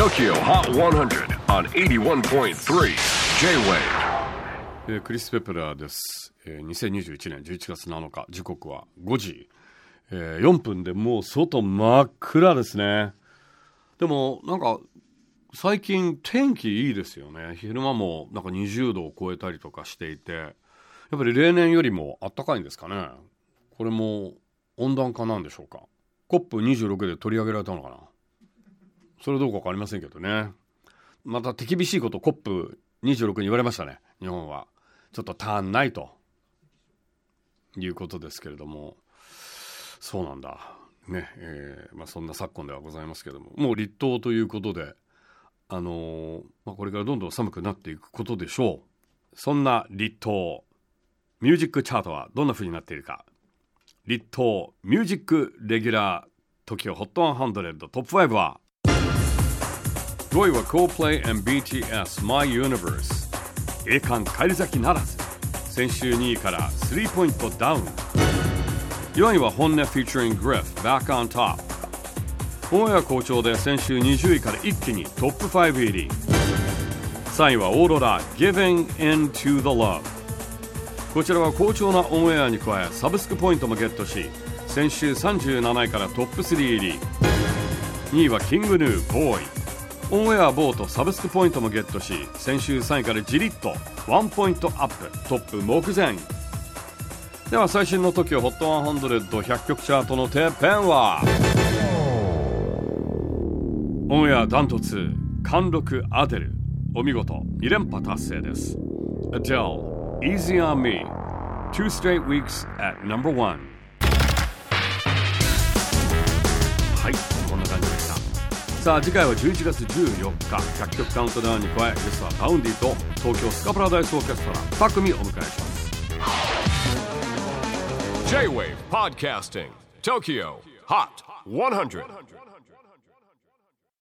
TOKYO HOT 100 on 81.3 J-WAVE. えクリス・ペプラーです、え2021年11月7日時刻は5時、え4分でもう外真っ暗ですね。でもなんか最近天気いいですよね。昼間もなんか20度を超えたりとかしていてやっぱり例年よりも暖かいんですかね。これも温暖化なんでしょうか。COP26 で取り上げられたのかな。それどうか分かりませんけどね。また手厳しいこと COP26 に言われましたね。日本はちょっと足んないと。いうことですけれども。そうなんだ。ねえーまあ、そんな昨今ではございますけども。もう立冬ということであのーまあ、これからどんどん寒くなっていくことでしょう。そんな立冬。ミュージックチャートはどんな風になっているか。立冬ミュージックレギュラー TOKIOHOT100 トップ5は5位は Coldplay and BTS My Universe. 栄冠返り咲きならず。先週2位から3ポイントダウン。4位は本音 featuring Griff Back on Top オンエア好調で先週20位から一気にトップ5入り。3位はオーロラ Giving In to the Love こちらは好調なオンエアに加えサブスクポイントもゲットし先週37位からトップ3入り。2位はキングヌーボーイオンエア vote サブスクポイントもゲットし先週3位からじりっとワンポイントアップトップ目前。では最新の TOKIOHOT100100 曲チャートのてっぺんはオンエアダントツ貫禄アデル。お見事2連覇達成です。Adele Easy on Me Two straight weeks at number one さあ次回は11月14日100曲カウントダウンに加えゲストはバウンディと東京スカパラダイスオーケストラ2組お迎えします。J-WAVE PODCASTING TOKYO HOT 100